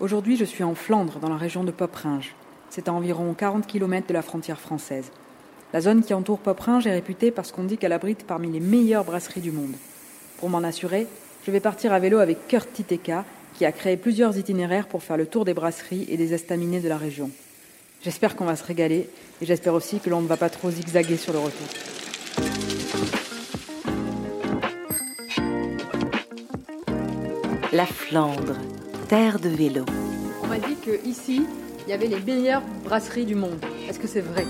Aujourd'hui, je suis en Flandre, dans la région de Poperinge. C'est à environ 40 km de la frontière française. La zone qui entoure Poperinge est réputée parce qu'on dit qu'elle abrite parmi les meilleures brasseries du monde. Pour m'en assurer, je vais partir à vélo avec Kurt Titeka, qui a créé plusieurs itinéraires pour faire le tour des brasseries et des estaminets de la région. J'espère qu'on va se régaler et j'espère aussi que l'on ne va pas trop zigzaguer sur le retour. La Flandre, terre de vélo. On m'a dit qu'ici, il y avait les meilleures brasseries du monde. Est-ce que c'est vrai?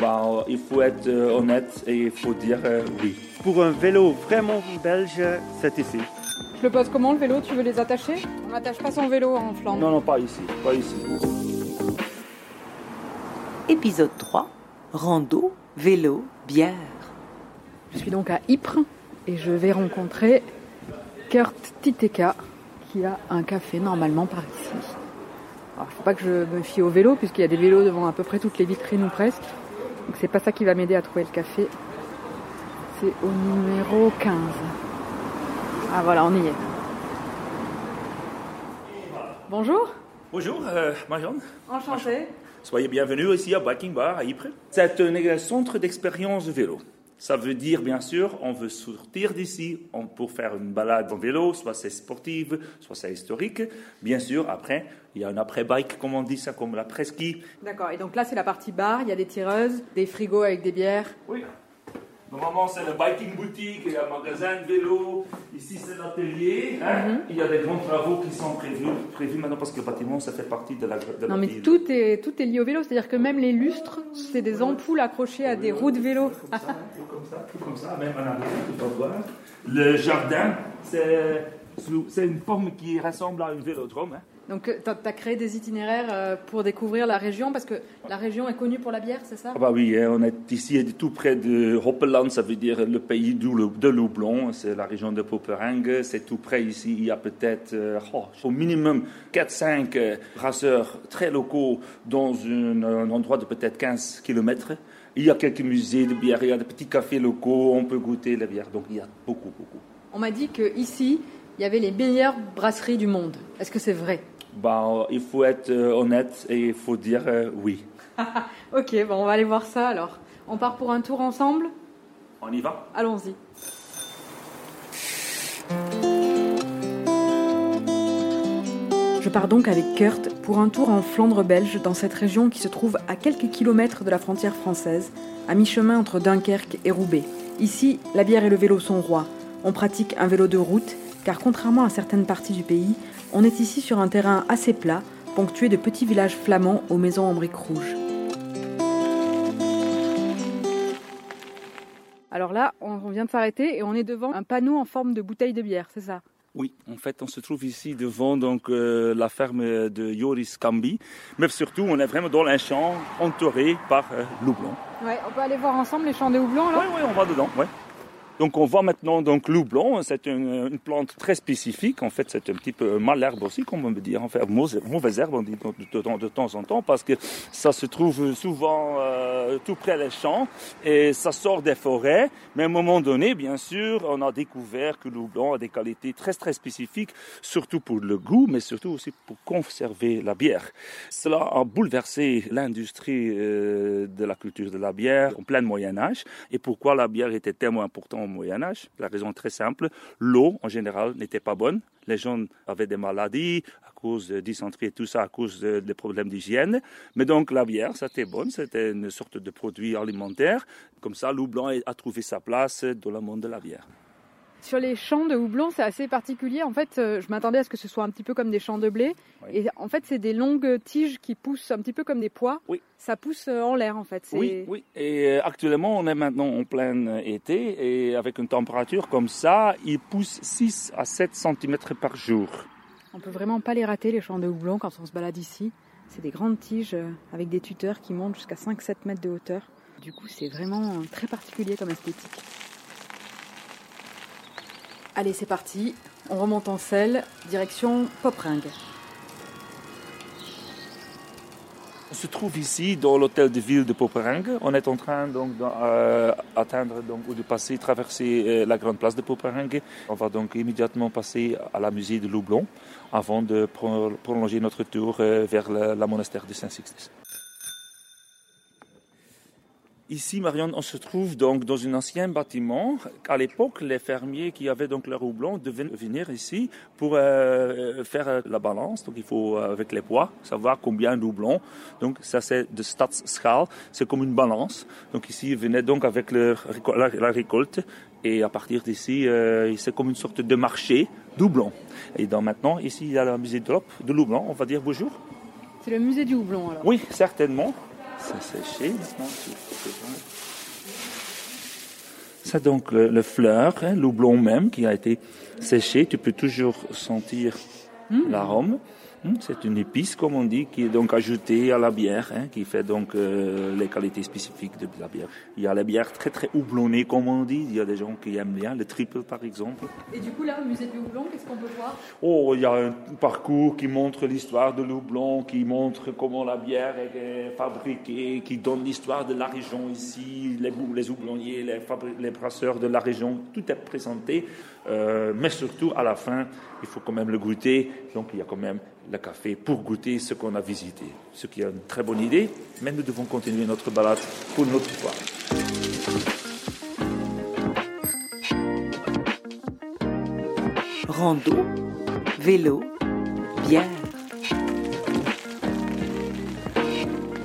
Bah, Il faut être euh, honnête et il faut dire euh, oui. Pour un vélo vraiment belge, c'est ici. Je le pose comment le vélo? Tu veux les attacher? On n'attache pas son vélo en Flandre. Non, non, pas ici. Pas ici. Épisode 3. Rando, vélo, bière. Je suis donc à Ypres et je vais rencontrer Kurt Titeka qui a un café normalement par ici. Alors, il ne faut pas que je me fie au vélo puisqu'il y a des vélos devant à peu près toutes les vitrines ou presque. Donc c'est pas ça qui va m'aider à trouver le café. C'est au numéro 15. Ah voilà, on y est. Bonjour. Bonjour, euh, Marianne. Enchanté. Soyez bienvenus ici à Biking Bar à Ypres. C'est un centre d'expérience de vélo. Ça veut dire, bien sûr, on veut sortir d'ici pour faire une balade en vélo, soit c'est sportive, soit c'est historique. Bien sûr, après, il y a un après-bike, comme on dit ça, comme la presqu'île. D'accord, et donc là, c'est la partie bar, il y a des tireuses, des frigos avec des bières. Oui. Normalement, c'est le biking boutique, il y a un magasin de vélo. Ici, c'est l'atelier. Hein. Mhm. Il y a des grands travaux qui sont prévus, prévus maintenant parce que le bâtiment, ça fait partie de la, de Non, mais tout est, tout est lié au vélo. C'est-à-dire que même les lustres, c'est des ampoules accrochées à des roues de vélo. Tout comme ça, tout comme ça, tout comme ça, même en tu peux voir. Le jardin, c'est une forme qui ressemble à une vélodrome. Hein. Donc, tu as, créé des itinéraires euh, pour découvrir la région, parce que la région est connue pour la bière, c'est ça? Ah bah Oui, hein, on est ici tout près de Hoppeland, ça veut dire le pays de Loublon, c'est la région de Poperingue, c'est tout près ici. Il y a peut-être euh, oh, au minimum 4-5 euh, brasseurs très locaux dans un, endroit de peut-être 15 km. Il y a quelques musées de bière, il y a des petits cafés locaux, on peut goûter la bière, donc il y a beaucoup, beaucoup. On m'a dit qu'ici, il y avait les meilleures brasseries du monde. Est-ce que c'est vrai? Bah, il faut être euh, honnête et il faut dire euh, oui. ok, bon, on va aller voir ça alors. On part pour un tour ensemble? On y va? Allons-y. Je pars donc avec Kurt pour un tour en Flandre belge dans cette région qui se trouve à quelques kilomètres de la frontière française, à mi-chemin entre Dunkerque et Roubaix. Ici, la bière et le vélo sont rois. On pratique un vélo de route car contrairement à certaines parties du pays, on est ici sur un terrain assez plat, ponctué de petits villages flamands aux maisons en briques rouges. Alors là, on vient de s'arrêter et on est devant un panneau en forme de bouteille de bière, c'est ça? Oui, en fait, on se trouve ici devant donc euh, la ferme de Joris Cambi, mais surtout, on est vraiment dans un champ entouré par euh. Ouais, on peut aller voir ensemble les champs de houblon là? Oui, oui, on va dedans. Ouais. Donc on voit maintenant donc loublon, c'est une, plante très spécifique. En fait, c'est un petit peu malherbe aussi, comme on veut dire. En fait, mauvaise herbe, on dit de, temps en temps, parce que ça se trouve souvent euh, tout près des champs et ça sort des forêts. Mais à un moment donné, bien sûr, on a découvert que loublon a des qualités très très spécifiques, surtout pour le goût, mais surtout aussi pour conserver la bière. Cela a bouleversé l'industrie euh, de la culture de la bière en plein Moyen Âge. Et pourquoi la bière était tellement importante au Moyen Âge. La raison très simple. L'eau, en général, n'était pas bonne. Les gens avaient des maladies à cause de dysenterie et tout ça, à cause des problèmes d'hygiène. Mais donc la bière, c'était bonne, c'était une sorte de produit alimentaire. Comme ça, l'eau blanc a trouvé sa place dans le monde de la bière. Sur les champs de houblon, c'est assez particulier. En fait, euh, je m'attendais à ce que ce soit un petit peu comme des champs de blé. Et en fait, c'est des longues tiges qui poussent un petit peu comme des pois. Oui. Ça pousse euh, en l'air, en fait. Oui, oui. Et euh, actuellement, on est maintenant en plein été. Et avec une température comme ça, ils poussent 6 à 7 cm par jour. On peut vraiment pas les rater, les champs de houblon, quand on se balade ici. C'est des grandes tiges avec des tuteurs qui montent jusqu'à 5-7 mètres de hauteur. Du coup, c'est vraiment très particulier comme esthétique. Allez, c'est parti. On remonte en selle, direction Popringue. On se trouve ici dans l'hôtel de ville de Poperingue. On est en train donc d'atteindre donc ou de passer, traverser la grande place de Poperingue. On va donc immédiatement passer à la musée de Loublon avant de prolonger notre tour vers la monastère de Saint-Sixtus. Ici, Marianne, on se trouve donc dans un ancien bâtiment. À l'époque, les fermiers qui avaient donc leur houblon devaient venir ici pour euh, faire la balance. Donc, il faut, euh, avec les poids, savoir combien de houblon. Donc, ça, c'est de stadsschaal. C'est comme une balance. Donc, ici, ils venaient donc avec leur, la, récolte. Et à partir d'ici, euh, c'est comme une sorte de marché doublon. Et donc, maintenant, ici, il y a le musée de de Loublon. On va dire bonjour. C'est le musée du houblon, alors Oui, certainement. Ça séché C'est donc le, fleur, hein, l'oublon même qui a été séché. Tu peux toujours sentir hmm. l'arôme. Hmm, c'est une épice, comme on dit, qui est donc ajoutée à la bière, hein, qui fait donc euh, les qualités spécifiques de la bière. Il y a la bière très très houblonnée, comme on dit. Il y a des gens qui aiment bien, le triple par exemple. Et du coup, là, au musée du houblon, qu'est-ce qu'on peut voir? Oh, il y a un parcours qui montre l'histoire de l'houblon, qui montre comment la bière est fabriquée, qui donne l'histoire de la région ici, les, les houblonniers, les, les brasseurs de la région. Tout est présenté, euh, mais surtout à la fin, il faut quand même le goûter. Donc, il y a quand même le café pour goûter ce qu'on a visité. Ce qui est une très bonne idée, mais nous devons continuer notre balade pour notre fois. Rando, vélo, bière.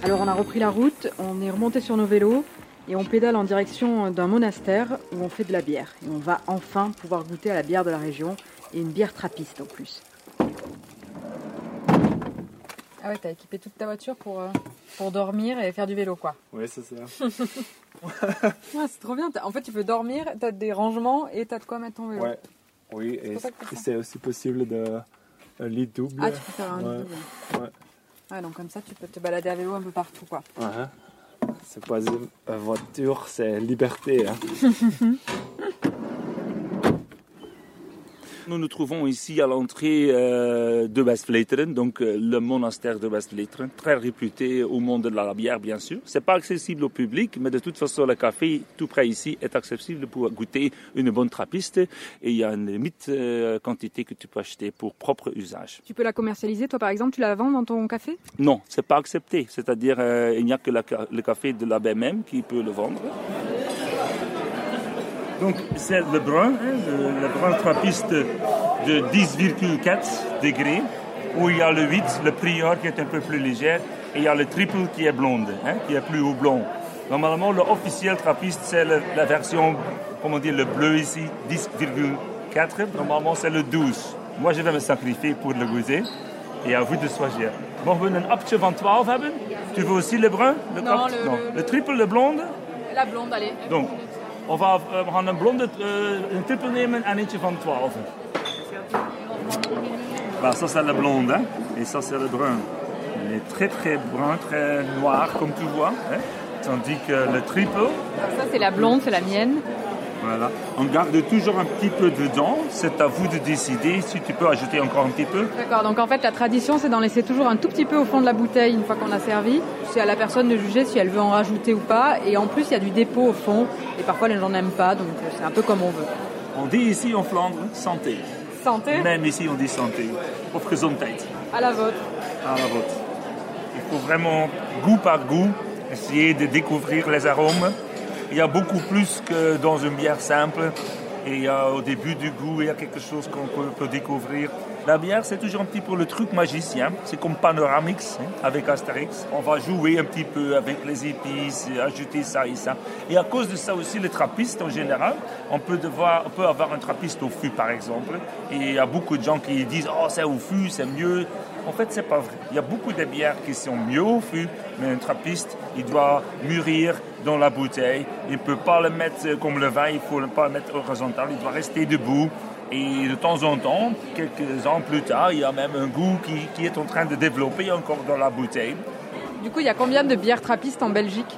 Alors on a repris la route, on est remonté sur nos vélos et on pédale en direction d'un monastère où on fait de la bière. Et on va enfin pouvoir goûter à la bière de la région et une bière trappiste en plus. Ah ouais, t'as équipé toute ta voiture pour, euh, pour dormir et faire du vélo, quoi. Oui, c'est ça. ouais, c'est trop bien. En fait, tu peux dormir, t'as des rangements et t'as de quoi mettre ton vélo. Ouais. Oui, et c'est aussi possible de un lit double. Ah, tu peux faire un lit double. Ouais. ouais. donc comme ça, tu peux te balader à vélo un peu partout, quoi. Ouais. C'est pas une voiture, c'est liberté. Hein. Nous nous trouvons ici à l'entrée euh, de Westvleteren, donc euh, le monastère de Westvleteren, très réputé au monde de la bière, bien sûr. C'est pas accessible au public, mais de toute façon, le café tout près ici est accessible pour goûter une bonne trappiste. Et il y a une limite euh, quantité que tu peux acheter pour propre usage. Tu peux la commercialiser, toi par exemple, tu la vends dans ton café? Non, c'est pas accepté. C'est-à-dire, il n'y a que le café de l'abbé même qui peut le vendre. Donc c'est le brun, hein, le, brun trappiste de 10,4 degrés, où il y a le 8, le prior qui est un peu plus léger, et il y a le triple qui est blonde, hein, qui est plus houblon. Normalement, le officiel trappiste, c'est la version, comment dire, le bleu ici, 10,4. Normalement, c'est le 12. Moi, je vais me sacrifier pour le goûter. Et à vous de choisir. Mogen we un appje van 12 hebben? Tu veux aussi le brun? Le non, le, non. Le, triple, le blonde? La blonde, allez. Donc, on va, euh, we gaan een blonde, uh, een triple nemen en eentje van 12. Bah, ça c'est le blonde hein? et ça c'est le brun. Il est très très brun, très noir comme tu vois. Hein? Tandis que le triple. Ça c'est la blonde, c'est la mienne. Voilà. On garde toujours un petit peu dedans. C'est à vous de décider si tu peux ajouter encore un petit peu. D'accord. Donc en fait, la tradition, c'est d'en laisser toujours un tout petit peu au fond de la bouteille une fois qu'on a servi. C'est à la personne de juger si elle veut en rajouter ou pas. Et en plus, il y a du dépôt au fond. Et parfois, les gens n'aiment pas. Donc c'est un peu comme on veut. On dit ici en Flandre santé. Santé Même ici, on dit santé. Of gezondheid. À la vôtre. À la vôtre. Il faut vraiment, goût par goût, essayer de découvrir les arômes il y a beaucoup plus que dans une bière simple. Et il y a, au début du goût, il y a quelque chose qu'on peut, découvrir. La bière, c'est toujours un petit peu le truc magicien. C'est comme Panoramix hein, avec Astérix. On va jouer un petit peu avec les épices, ajouter ça et ça. Et à cause de ça aussi, les trappistes en général, on peut, devoir, on peut avoir un trappiste au fût par exemple. Et il y a beaucoup de gens qui disent Oh, c'est au fût, c'est mieux. En fait, c'est pas vrai. Il y a beaucoup de bières qui sont mieux au fût, mais un trappiste, il doit mûrir dans la bouteille. Il ne peut pas le mettre comme le vin, il ne faut pas le mettre horizontal, il doit rester debout. Et de temps en temps, quelques ans plus tard, il y a même un goût qui, qui est en train de développer encore dans la bouteille. Du coup, il y a combien de bières trappistes en Belgique?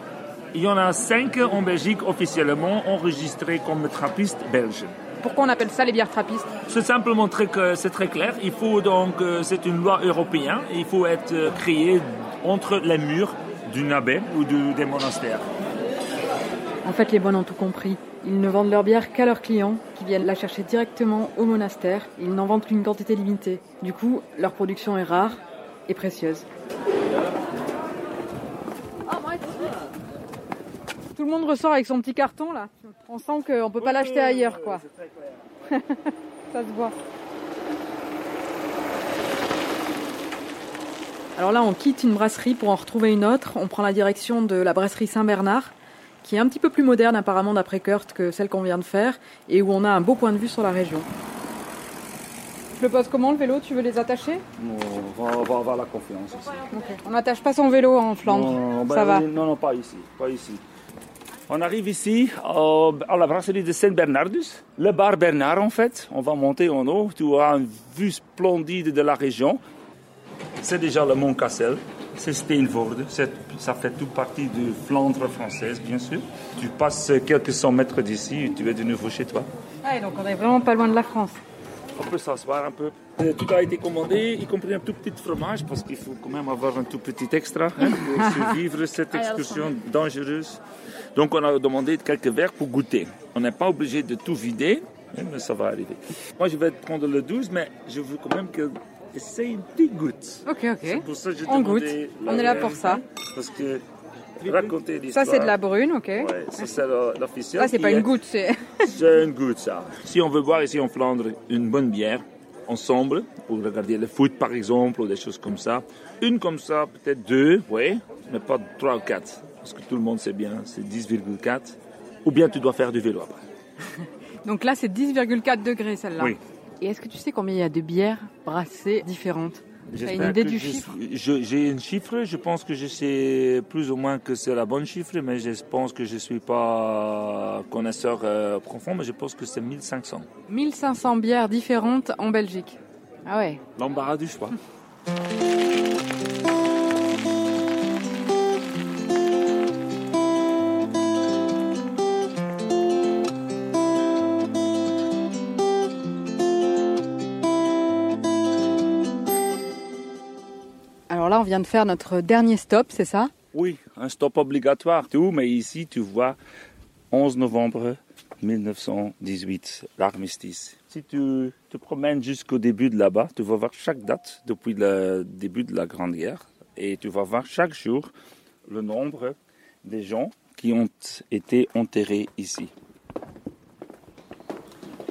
Il y en a cinq en Belgique officiellement enregistrées comme trappistes belges. Pourquoi on appelle ça les bières trappistes C'est simplement très, c'est très clair. Il faut donc, euh, c'est une loi européenne. Il faut être euh, créé entre les murs d'une abbaye ou du- des monastères. En fait, les bonnes ont tout compris. Ils ne vendent leur bière qu'à leurs clients, qui viennent la chercher directement au monastère. Ils n'en vendent qu'une quantité limitée. Du coup, leur production est rare et précieuse. Tout le monde ressort avec son petit carton là. On sent qu'on peut pas l'acheter ailleurs quoi. Ça se voit. Alors là, on quitte une brasserie pour en retrouver une autre. On prend la direction de la brasserie Saint-Bernard, qui est un petit peu plus moderne apparemment d'après Kurt que celle qu'on vient de faire, et où on a un beau point de vue sur la région. Je le pose comment le vélo? Tu veux les attacher? On va, on va avoir la confiance aussi. On n'attache pas son vélo en Flandre. Non, ben Ça va. Non, non, pas ici, pas ici. On arrive ici au- à la brasserie de Saint-Bernardus, le bar Bernard en fait. On va monter en haut, tu auras une vue splendide de la région. C'est déjà le Mont Cassel, c'est Steenvoorde, ça fait tout partie de Flandre française bien sûr. Tu passes quelques cent mètres d'ici et tu es de nouveau chez toi. Ouais, donc on est vraiment pas loin de la France. On peut s'asseoir un peu. Euh, Tout a été commandé, y compris un tout petit fromage, parce qu'il faut quand même avoir un tout petit extra hein, pour survivre cette excursion dangereuse. Donc on a demandé quelques verres pour goûter. On n'est pas obligé de tout vider, hein, mais ça va arriver. Moi je vais prendre le 12, mais je veux quand même que essaye une petite goutte. Ok, C'est ok. pour ça que j'ai On goûte. On est là pour ça. Parce que raconter Ça, c'est de la brune, ok. Ouais, ça c'est le- l'officiel. Ça, c'est qui pas une goutte, c'est. c'est une goutte, ça. Si on veut boire ici en Flandre une bonne bière, ensemble, pour regarder le foot par exemple, ou des choses comme ça, une comme ça, peut-être deux, oui, mais pas trois ou quatre. Parce que tout le monde sait bien, c'est 10,4. Ou bien tu dois faire du vélo après. Donc là, c'est 10,4 degrés celle-là. Oui. Et est-ce que tu sais combien il y a de bières brassées différentes? Une idée du je chiffre? J'ai un chiffre, je pense que je sais plus ou moins que c'est la bonne chiffre, mais je pense que je suis pas connaisseur euh, profond, mais je pense que c'est 1500. 1500 bières différentes en Belgique. Ah ouais. L'embarras du choix. on vient de faire notre dernier stop, c'est ça? Oui, un stop obligatoire, tout, mais ici tu vois 11 novembre 1918, l'armistice. Si tu te promènes jusqu'au début de là-bas, tu vas voir chaque date depuis le début de la Grande Guerre et tu vas voir chaque jour le nombre des gens qui ont été enterrés ici.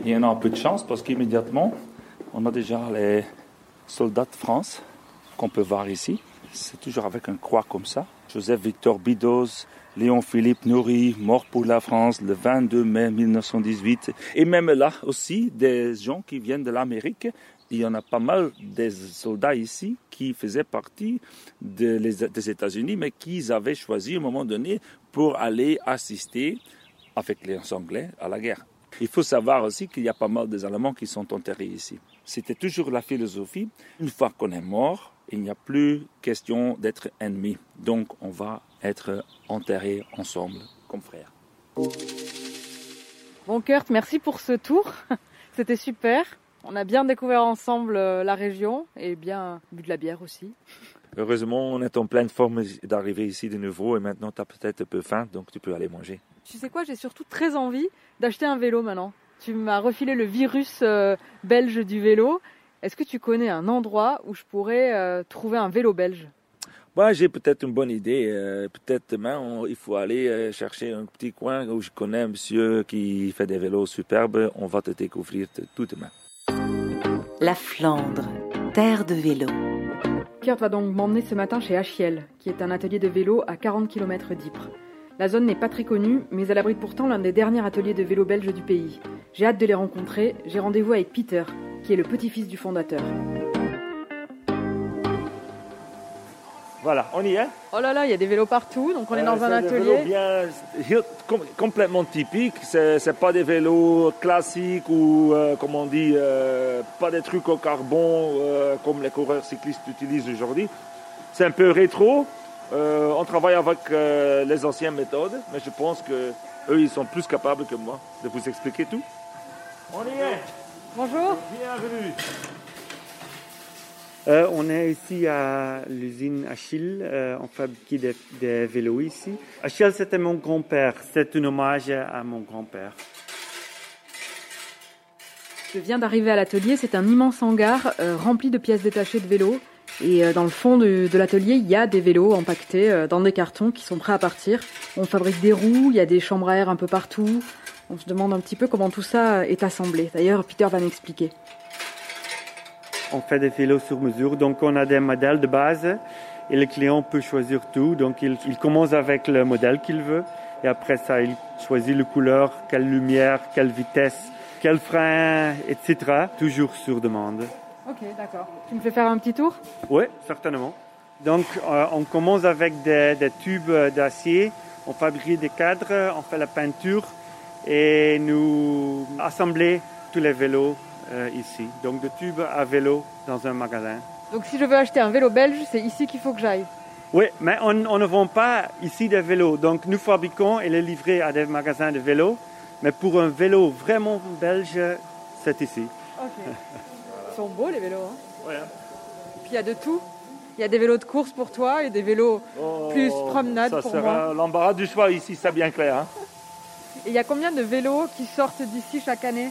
Il y en a un peu de chance parce qu'immédiatement, on a déjà les soldats de France qu'on peut voir ici. C'est toujours avec un croix comme ça. Joseph Victor Bidos, Léon Philippe Nourri, mort pour la France le 22 mai 1918. Et même là aussi, des gens qui viennent de l'Amérique. Il y en a pas mal des soldats ici qui faisaient partie des États-Unis, mais qui avaient choisi à un moment donné pour aller assister avec les Anglais à la guerre. Il faut savoir aussi qu'il y a pas mal des Allemands qui sont enterrés ici. C'était toujours la philosophie. Une fois qu'on est mort, il n'y a plus question d'être ennemis. Donc on va être enterrés ensemble comme frères. Bon, Kurt, merci pour ce tour. C'était super. On a bien découvert ensemble euh, la région et bien bu de la bière aussi. Heureusement, on est en pleine forme d'arriver ici de nouveau et maintenant tu as peut-être un peu faim, donc tu peux aller manger. Tu sais quoi, j'ai surtout très envie d'acheter un vélo maintenant. Tu m'as refilé le virus euh, belge du vélo. Est-ce que tu connais un endroit où je pourrais euh, trouver un vélo belge? Moi, j'ai peut-être une bonne idée. Euh, peut-être demain, on- il faut aller euh, chercher un petit coin où je connais un monsieur qui fait des vélos superbes. On va te découvrir tout demain. La Flandre, terre de vélo. Kurt va donc m'emmener ce matin chez Achiel, qui est un atelier de vélo à 40 km d'Ypres. La zone n'est pas très connue, mais elle abrite pourtant l'un des derniers ateliers de vélo belges du pays. J'ai hâte de les rencontrer. J'ai rendez-vous avec Peter, qui est le petit-fils du fondateur. Voilà, on y est. Oh là là, il y a des vélos partout, donc on est Euh, dans un atelier. bien, complètement typiques. C'est c'est pas des vélos classiques ou, euh, comme on dit, euh, pas des trucs au carbone euh, comme les coureurs cyclistes utilisent aujourd'hui. C'est un peu rétro. Euh, on travaille avec euh, les anciennes méthodes, mais je pense que eux, ils sont plus capables que moi de vous expliquer tout. On y est. Bonjour. Bienvenue. Euh, on est ici à l'usine Achille. Euh, on fabrique des, des vélos ici. Achille, c'était mon grand-père. C'est un hommage à mon grand-père. Je viens d'arriver à l'atelier. C'est un immense hangar euh, rempli de pièces détachées de vélos. Et euh, dans le fond de, l'atelier, il y a des vélos empaquetés euh, dans des cartons qui sont prêts à partir. On fabrique des roues, il y a des chambres à air un peu partout. On se demande un petit peu comment tout ça est assemblé. D'ailleurs, Peter va m'expliquer. On fait des vélos sur mesure, donc on a des modèles de base et le client peut choisir tout. Donc il, il commence avec le modèle qu'il veut et après ça, il choisit la couleur, quelle lumière, quelle vitesse, quel frein, etc. Toujours sur demande. Ok, d'accord. Tu me fais faire un petit tour? Oui, certainement. Donc euh, on commence avec des, des tubes d'acier, on fabrique des cadres, on fait la peinture et nous assembler tous les vélos euh, ici. Donc de tubes à vélo dans un magasin. Donc si je veux acheter un vélo belge, c'est ici qu'il faut que j'aille. Oui, mais on, on ne vend pas ici des vélos. Donc nous fabriquons et les livrés à des magasins de vélos. Mais pour un vélo vraiment belge, c'est ici. Ok. Ils sont beaux les vélos. Hein Ouais. Puis il y a de tout. Il y a des vélos de course pour toi et des vélos plus promenade Oh, ça pour sera l'embarras du choix ici, c'est bien clair. hein. Et il y a combien de vélos qui sortent d'ici chaque année?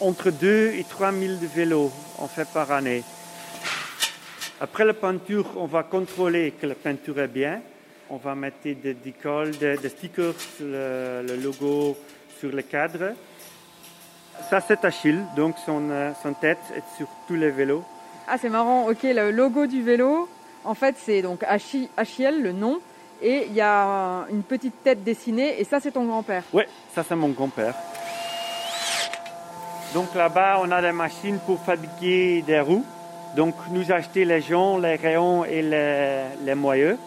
Entre 2 et 3 000 de vélos on fait par année. Après la peinture, on va contrôler que la peinture est bien. On va mettre des, des stickers, le, le logo sur le cadre. Ça, c'est Achille, donc son, euh, son tête est sur tous les vélos. Ah c'est marrant, ok, le logo du vélo, en fait c'est donc Achi- Achiel, le nom, et il y a une petite tête dessinée, et ça c'est ton grand-père. Oui, ça c'est mon grand-père. Donc là-bas, on a des machines pour fabriquer des roues. Donc nous achetons les joncs, les rayons et les, les moyeux.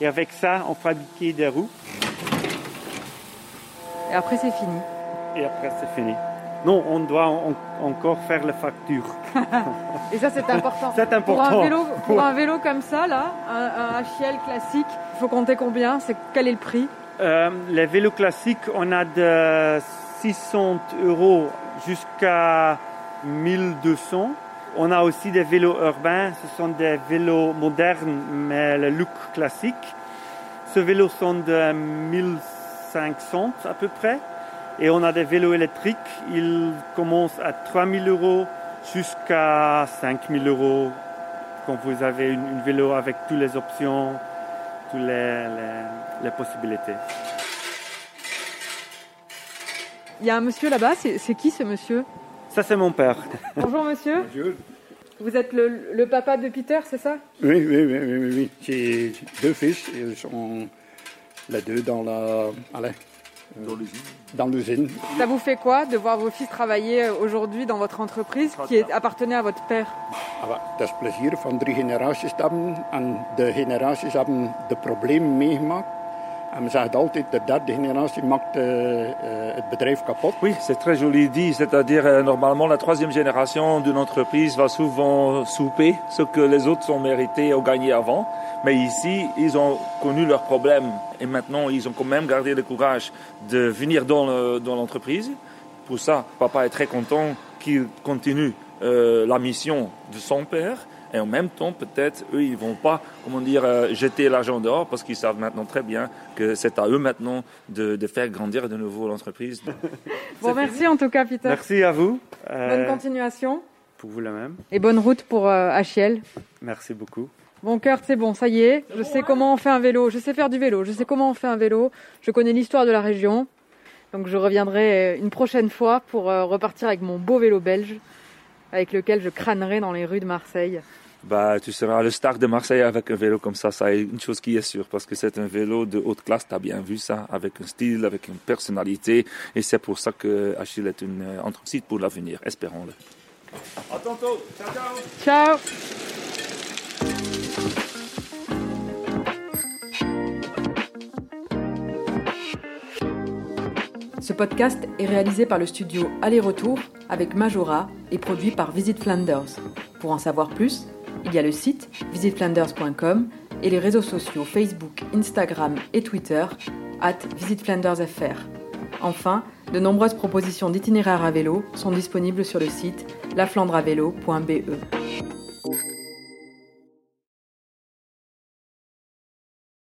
Et avec ça, on fabriquait des roues. Et après c'est fini. Et après, c'est fini. Non, on doit en- encore faire la facture. Et ça c'est important. C'est Pour important. un vélo, pour un vélo comme ça, là, un, un Achiel classique, il faut compter combien? C'est quel est le prix? Euh, les vélos classiques, on a de 600 euros jusqu'à 1200. On a aussi des vélos urbains. Ce sont des vélos modernes, mais le look classique. Ce vélo sont de 1500 à peu près. Et on a des vélos électriques. Ils commencent à 3000 euros jusqu'à 5000 euros quand vous avez une, une vélo avec toutes les options, toutes les, les- les possibilités. Il y a un monsieur là-bas, c'est qui ce monsieur? Ça, c'est mon père. Bonjour monsieur, Bonjour. vous êtes le, le papa de Peter, c'est ça? Oui, oui, oui, oui, oui, oui. J'ai deux fils, ils sont les deux dans la, allez, Dans l'usine. dans l'usine. Ça vous fait quoi de voir vos fils travailler euh, aujourd'hui dans votre entreprise qui est- appartenait à votre père? Maar dat is plezier van drie generaties hebben. En de generaties hebben de problemen meegemaakt. En men zegt altijd, de derde generatie maakt eh, het bedrijf kapot. Oui, c'est très joli dit. C'est-à-dire, euh, normalement, la troisième génération d'une entreprise va souvent souper ce que les autres ont mérité ou gagné avant. Mais ici, ils ont connu leurs problèmes. Et maintenant, ils ont quand même gardé le courage de venir dans l'entreprise. Pour ça, papa est très content qu'il continue euh, la mission de son père. Et en même temps, peut-être, eux, ils vont pas, comment dire, euh, jeter l'argent dehors parce qu'ils savent maintenant très bien que c'est à eux maintenant de, de faire grandir de nouveau l'entreprise. Bon, merci en tout cas Peter. Merci à vous. Euh, Bonne continuation pour vous la même. et bonne route pour euh, Achiel. Merci beaucoup. Bon cœur, c'est bon, ça y est. Je sais comment on fait un vélo. Je sais faire du vélo. Je sais comment on fait un vélo. Je connais l'histoire de la région. Donc je reviendrai euh, une prochaine fois pour euh, repartir avec mon beau vélo belge avec lequel je crânerai dans les rues de Marseille. Bah, tu seras le star de Marseille avec un vélo comme ça, ça est une chose qui est sûre, parce que c'est un vélo de haute classe, tu as bien vu ça, avec un style, avec une personnalité, et c'est pour ça que Achille est une euh, entreprise pour l'avenir, espérons-le. À tantôt, ciao ciao Ciao Ce podcast est réalisé par le studio Aller-Retour avec Majora et produit par Visit Flanders. Pour en savoir plus, il y a le site visitflanders.com et les réseaux sociaux Facebook, Instagram et Twitter at visitflandersfr. Enfin, de nombreuses propositions d'itinéraires à vélo sont disponibles sur le site laflandreavélo.be.